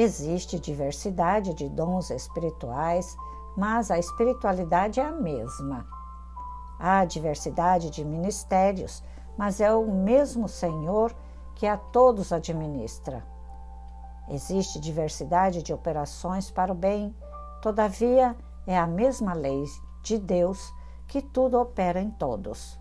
Existe diversidade de dons espirituais, mas a espiritualidade é a mesma. Há diversidade de ministérios, mas é o mesmo Senhor que a todos administra. Existe diversidade de operações para o bem, todavia é a mesma lei de Deus que tudo opera em todos.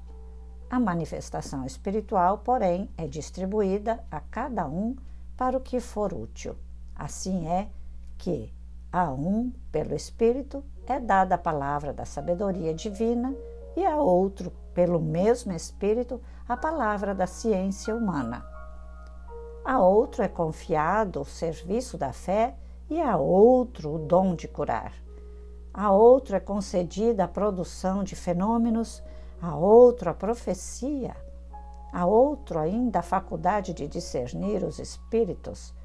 A manifestação espiritual, porém, é distribuída a cada um para o que for útil. Assim é que a um, pelo Espírito, é dada a palavra da sabedoria divina e a outro, pelo mesmo Espírito, a palavra da ciência humana. A outro é confiado o serviço da fé e a outro o dom de curar. A outro é concedida a produção de fenômenos, a outro a profecia, a outro ainda a faculdade de discernir os espíritos,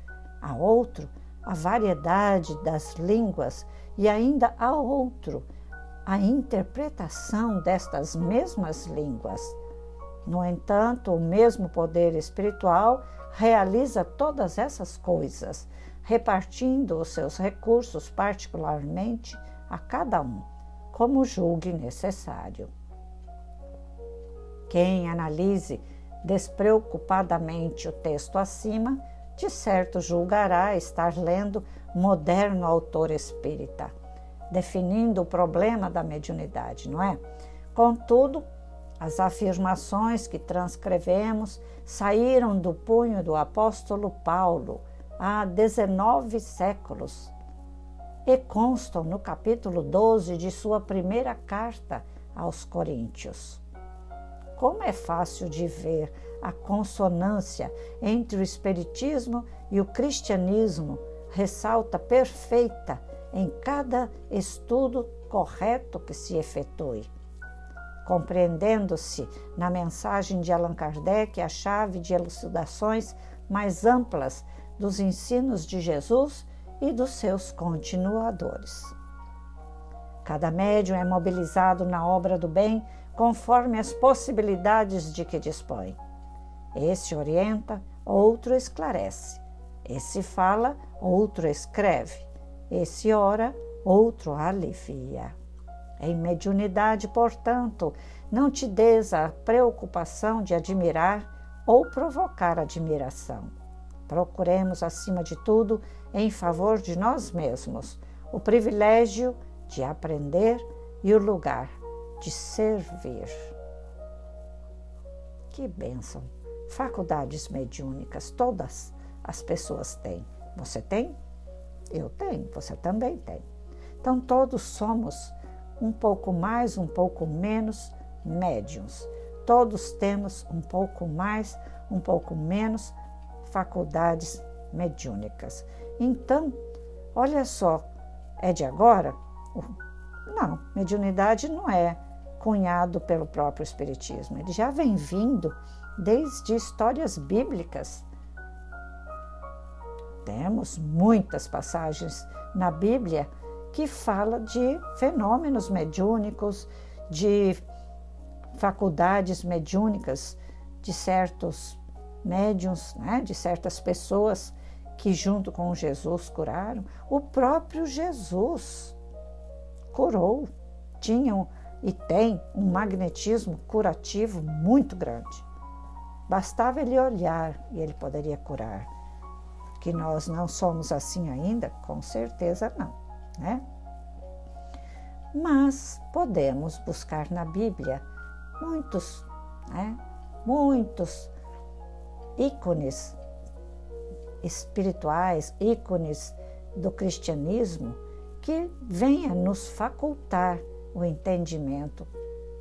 a outro a variedade das línguas e ainda a outro a interpretação destas mesmas línguas. No entanto, o mesmo poder espiritual realiza todas essas coisas, repartindo os seus recursos particularmente a cada um, como julgue necessário. Quem analise despreocupadamente o texto acima de certo julgará estar lendo moderno autor espírita, definindo o problema da mediunidade, não é? Contudo, as afirmações que transcrevemos saíram do punho do apóstolo Paulo há 19 séculos e constam no capítulo 12 de sua primeira carta aos Coríntios. Como é fácil de ver a consonância entre o Espiritismo e o cristianismo ressalta perfeita em cada estudo correto que se efetue. Compreendendo-se na mensagem de Allan Kardec a chave de elucidações mais amplas dos ensinos de Jesus e dos seus continuadores. Cada médium é mobilizado na obra do bem conforme as possibilidades de que dispõe. Esse orienta, outro esclarece. Esse fala, outro escreve. Esse ora, outro alivia. Em mediunidade, portanto, não te des a preocupação de admirar ou provocar admiração. Procuremos, acima de tudo, em favor de nós mesmos, o privilégio de aprender e o lugar de servir. Que bênção! Faculdades mediúnicas, todas as pessoas têm. Você tem? Eu tenho, você também tem. Então, todos somos um pouco mais, um pouco menos médiums. Todos temos um pouco mais, um pouco menos faculdades mediúnicas. Então, olha só, é de agora? Não, mediunidade não é cunhado pelo próprio Espiritismo. Ele já vem vindo desde histórias bíblicas. Temos muitas passagens na Bíblia que fala de fenômenos mediúnicos, de faculdades mediúnicas de certos médiums, né, de certas pessoas que junto com Jesus curaram. O próprio Jesus curou, tinham e tem um magnetismo curativo muito grande. Bastava ele olhar e ele poderia curar. Que nós não somos assim ainda? Com certeza não, né? Mas podemos buscar na Bíblia muitos, né? Muitos ícones espirituais, ícones do cristianismo que venha nos facultar o entendimento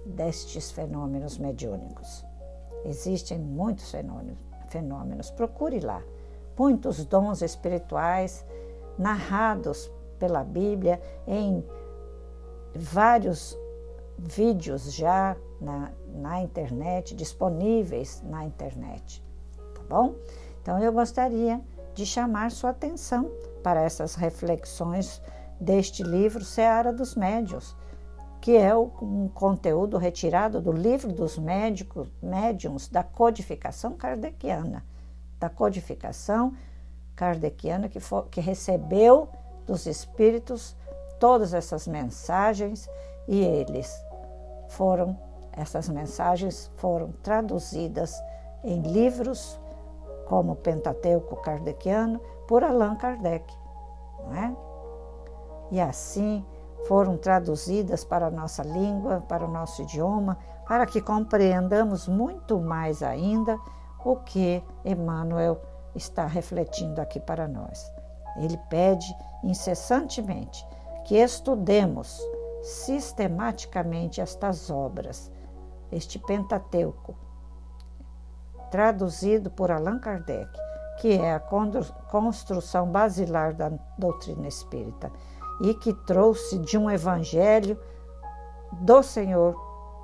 destes fenômenos mediúnicos. Existem muitos fenômenos, procure lá. Muitos dons espirituais narrados pela Bíblia em vários vídeos já na, na internet, disponíveis na internet, tá bom? Então eu gostaria de chamar sua atenção para essas reflexões deste livro Seara dos Médios, que é um conteúdo retirado do livro dos médicos, médiums da codificação kardeciana, da codificação kardeciana que, for, que recebeu dos espíritos todas essas mensagens e eles foram, essas mensagens foram traduzidas em livros como o Pentateuco Kardeciano por Allan Kardec, não é? E assim foram traduzidas para a nossa língua, para o nosso idioma, para que compreendamos muito mais ainda o que Emmanuel está refletindo aqui para nós. Ele pede incessantemente que estudemos sistematicamente estas obras, este Pentateuco, traduzido por Allan Kardec, que é a construção basilar da doutrina espírita e que trouxe de um evangelho do Senhor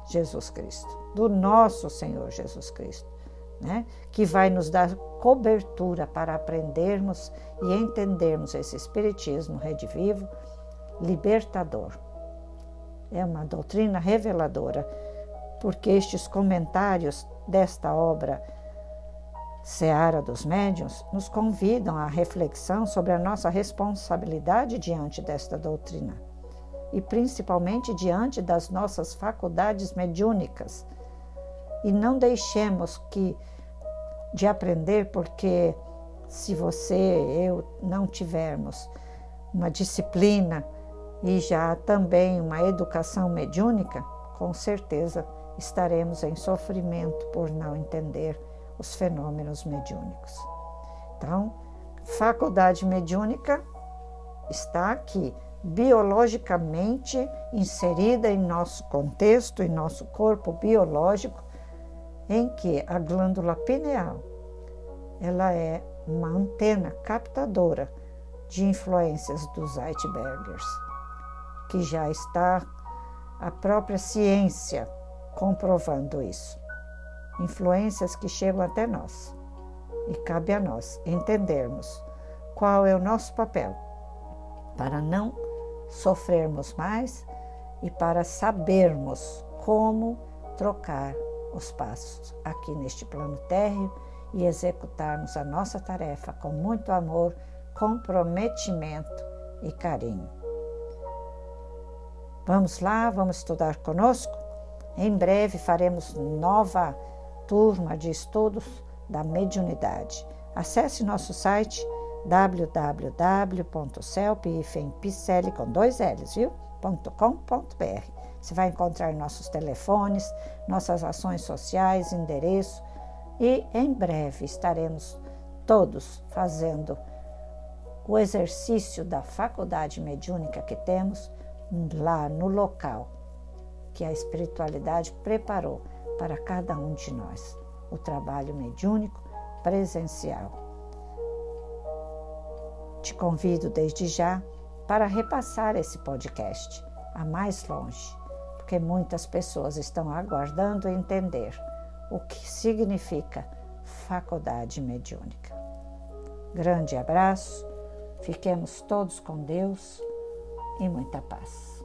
Jesus Cristo, do nosso Senhor Jesus Cristo, né? que vai nos dar cobertura para aprendermos e entendermos esse Espiritismo redivivo, libertador. É uma doutrina reveladora, porque estes comentários desta obra Seara dos Médiuns nos convidam à reflexão sobre a nossa responsabilidade diante desta doutrina e principalmente diante das nossas faculdades mediúnicas. E não deixemos que de aprender, porque se você, eu não tivermos uma disciplina e já também uma educação mediúnica, com certeza estaremos em sofrimento por não entender os fenômenos mediúnicos. Então, faculdade mediúnica está aqui, biologicamente inserida em nosso contexto, em nosso corpo biológico, em que a glândula pineal ela é uma antena captadora de influências dos Zeitbergers, que já está a própria ciência comprovando isso influências que chegam até nós. E cabe a nós entendermos qual é o nosso papel para não sofrermos mais e para sabermos como trocar os passos aqui neste plano térreo e executarmos a nossa tarefa com muito amor, comprometimento e carinho. Vamos lá, vamos estudar conosco? Em breve faremos nova turma de estudos da mediunidade. Acesse nosso site www.celpifempicele com dois L's, viu? .com.br. Você vai encontrar nossos telefones, nossas ações sociais, endereço e em breve estaremos todos fazendo o exercício da faculdade mediúnica que temos lá no local que a espiritualidade preparou para cada um de nós. O trabalho mediúnico presencial. Te convido desde já para repassar esse podcast a mais longe, porque muitas pessoas estão aguardando entender o que significa faculdade mediúnica. Grande abraço, fiquemos todos com Deus e muita paz.